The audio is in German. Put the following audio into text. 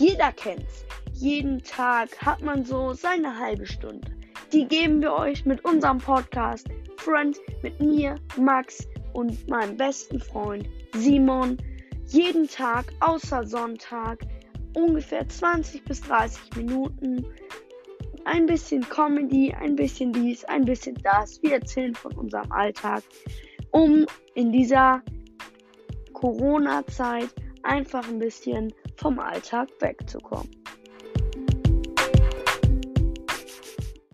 Jeder kennt's. Jeden Tag hat man so seine halbe Stunde. Die geben wir euch mit unserem Podcast Friend mit mir, Max und meinem besten Freund Simon. Jeden Tag außer Sonntag ungefähr 20 bis 30 Minuten. Ein bisschen Comedy, ein bisschen dies, ein bisschen das. Wir erzählen von unserem Alltag, um in dieser Corona-Zeit einfach ein bisschen vom Alltag wegzukommen.